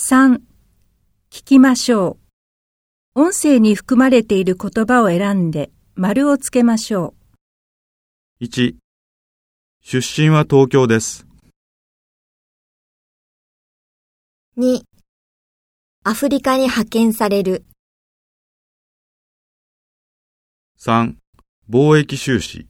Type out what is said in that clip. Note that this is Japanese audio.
3. 聞きましょう。音声に含まれている言葉を選んで丸をつけましょう。1出身は東京です。2アフリカに派遣される。3貿易収支。